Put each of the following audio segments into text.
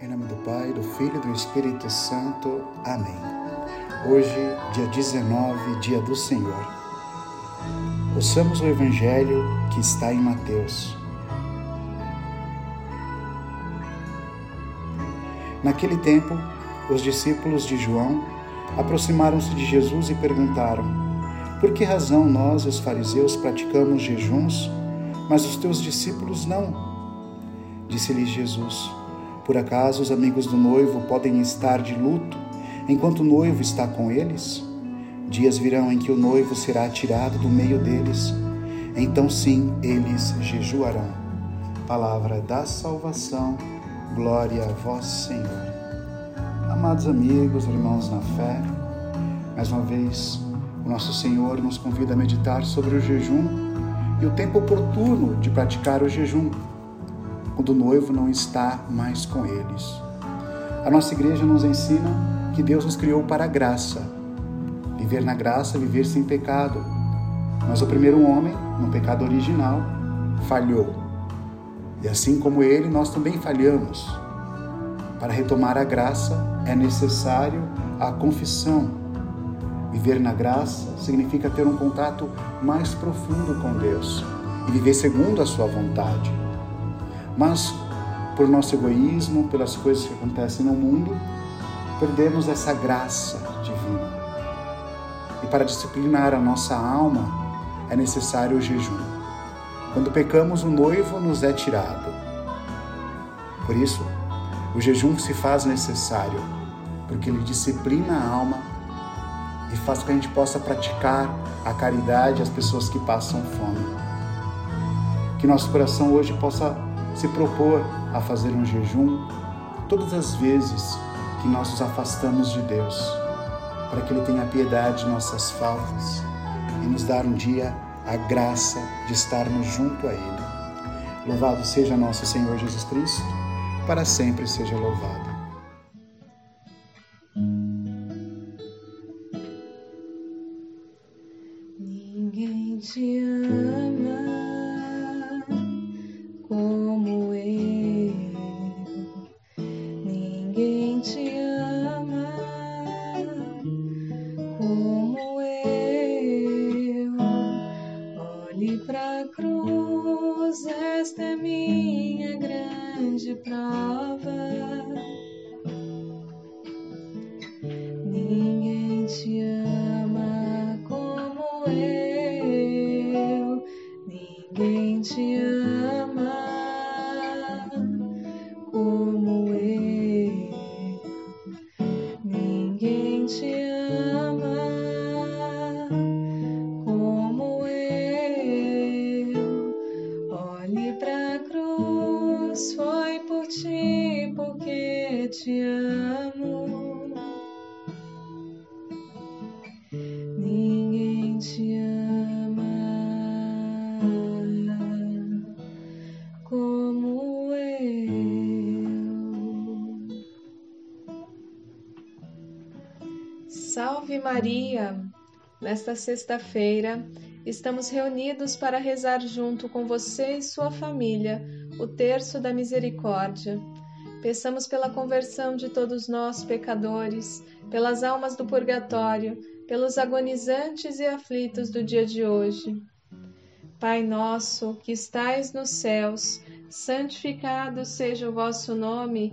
Em nome do Pai, do Filho e do Espírito Santo. Amém. Hoje, dia 19, dia do Senhor. Ouçamos o Evangelho que está em Mateus. Naquele tempo, os discípulos de João aproximaram-se de Jesus e perguntaram: Por que razão nós, os fariseus, praticamos jejuns, mas os teus discípulos não? Disse-lhes Jesus: por acaso os amigos do noivo podem estar de luto enquanto o noivo está com eles? Dias virão em que o noivo será tirado do meio deles. Então sim, eles jejuarão. Palavra da salvação. Glória a vós, Senhor. Amados amigos, irmãos na fé, mais uma vez o nosso Senhor nos convida a meditar sobre o jejum e o tempo oportuno de praticar o jejum quando o noivo não está mais com eles. A nossa igreja nos ensina que Deus nos criou para a graça. Viver na graça, viver sem pecado. Mas o primeiro homem, no pecado original, falhou. E assim como ele, nós também falhamos. Para retomar a graça, é necessário a confissão. Viver na graça significa ter um contato mais profundo com Deus e viver segundo a sua vontade. Mas por nosso egoísmo, pelas coisas que acontecem no mundo, perdemos essa graça divina. E para disciplinar a nossa alma é necessário o jejum. Quando pecamos, o noivo nos é tirado. Por isso, o jejum se faz necessário, porque ele disciplina a alma e faz com que a gente possa praticar a caridade às pessoas que passam fome. Que nosso coração hoje possa se propor a fazer um jejum todas as vezes que nós nos afastamos de Deus, para que Ele tenha piedade de nossas faltas e nos dar um dia a graça de estarmos junto a Ele. Louvado seja nosso Senhor Jesus Cristo, para sempre seja louvado. lover Maria! Nesta sexta-feira, estamos reunidos para rezar junto com você e sua família o terço da misericórdia. Peçamos pela conversão de todos nós, pecadores, pelas almas do purgatório, pelos agonizantes e aflitos do dia de hoje. Pai nosso, que estais nos céus, santificado seja o vosso nome.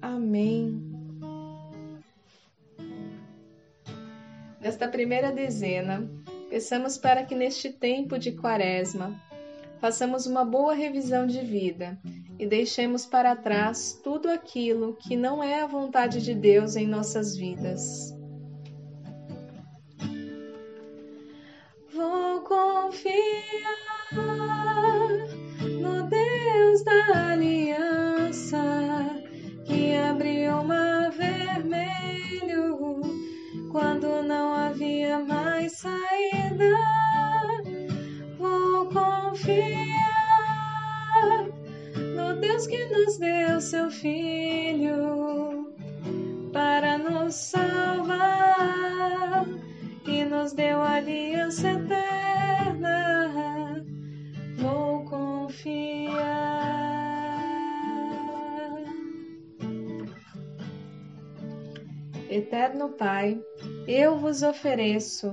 Amém. Nesta primeira dezena, peçamos para que neste tempo de Quaresma façamos uma boa revisão de vida e deixemos para trás tudo aquilo que não é a vontade de Deus em nossas vidas. Saída. Vou confiar no Deus que nos deu seu Filho para nos salvar e nos deu aliança eterna. Vou confiar. Eterno Pai, eu vos ofereço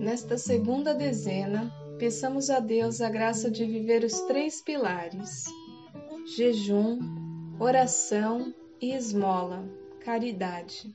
Nesta segunda dezena, peçamos a Deus a graça de viver os três pilares: jejum, oração e esmola, caridade.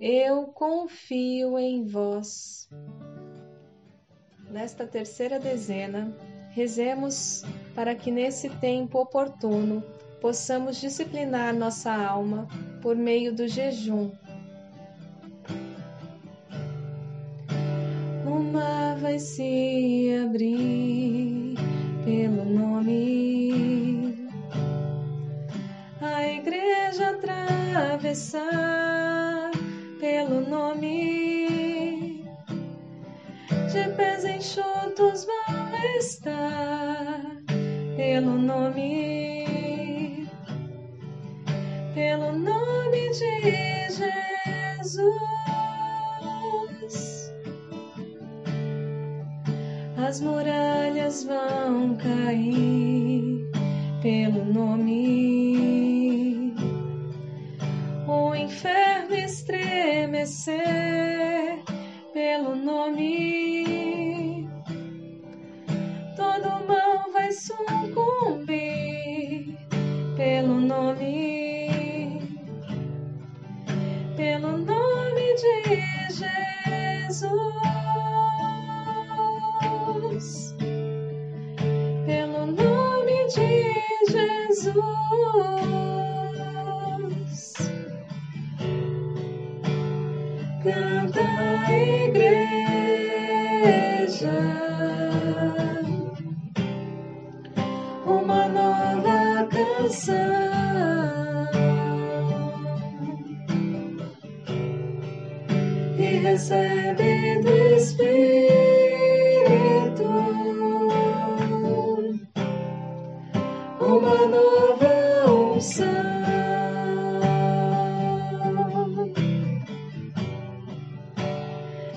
eu confio em vós. Nesta terceira dezena, rezemos para que nesse tempo oportuno possamos disciplinar nossa alma por meio do jejum vai se abrir pelo nome. A igreja atravessar pelo nome. De pés enxutos vão estar pelo nome. Pelo nome de Jesus. as muralhas vão cair pelo nome. Pelo nome. Todo mal vai sucumbir pelo nome. Pelo nome de Jesus. canta igreja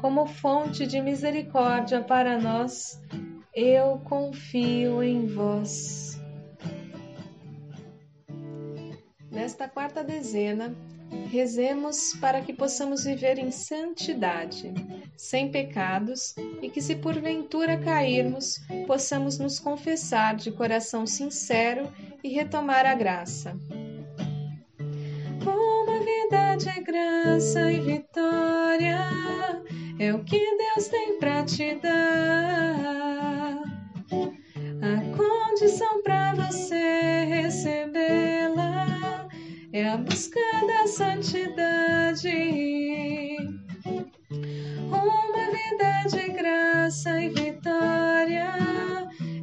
como fonte de misericórdia para nós. Eu confio em vós. Nesta quarta dezena, rezemos para que possamos viver em santidade, sem pecados e que, se porventura cairmos, possamos nos confessar de coração sincero e retomar a graça. Uma verdade é graça e vitória, é o que Deus tem para te dar. A condição para você recebê-la é a busca da santidade. Uma verdade, graça e vitória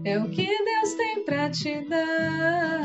é o que Deus tem para te dar.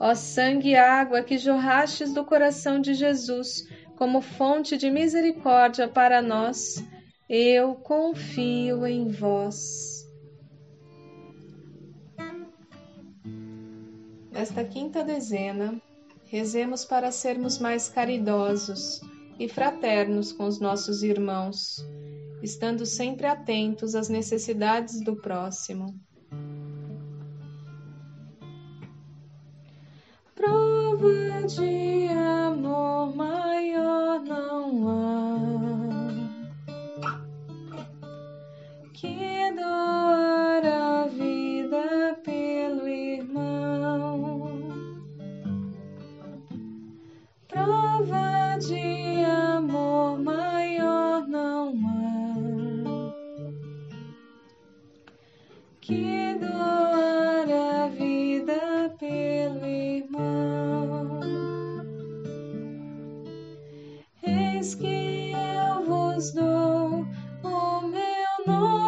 Ó sangue e água que jorrastes do coração de Jesus, como fonte de misericórdia para nós, eu confio em vós. Nesta quinta dezena, rezemos para sermos mais caridosos e fraternos com os nossos irmãos, estando sempre atentos às necessidades do próximo. Prova de more.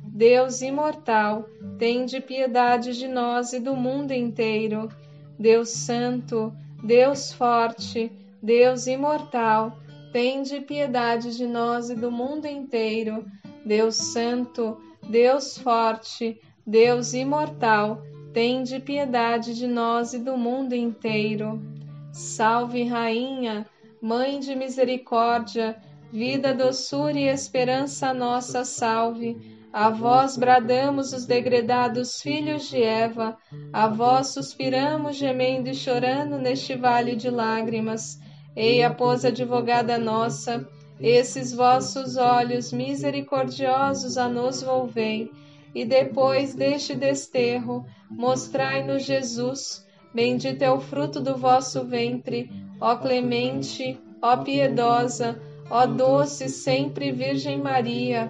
Deus Imortal, tende piedade de nós e do mundo inteiro. Deus Santo, Deus Forte, Deus Imortal, tende piedade de nós e do mundo inteiro. Deus Santo, Deus Forte, Deus Imortal, tende piedade de nós e do mundo inteiro. Salve, Rainha, Mãe de Misericórdia, vida, doçura e esperança nossa, salve. A vós bradamos os degredados filhos de Eva, a vós suspiramos, gemendo e chorando neste vale de lágrimas. Eia, pois, advogada nossa, esses vossos olhos misericordiosos a nos volvei, e depois deste desterro, mostrai-nos Jesus, bendito é o fruto do vosso ventre, ó clemente, ó piedosa, ó doce sempre Virgem Maria.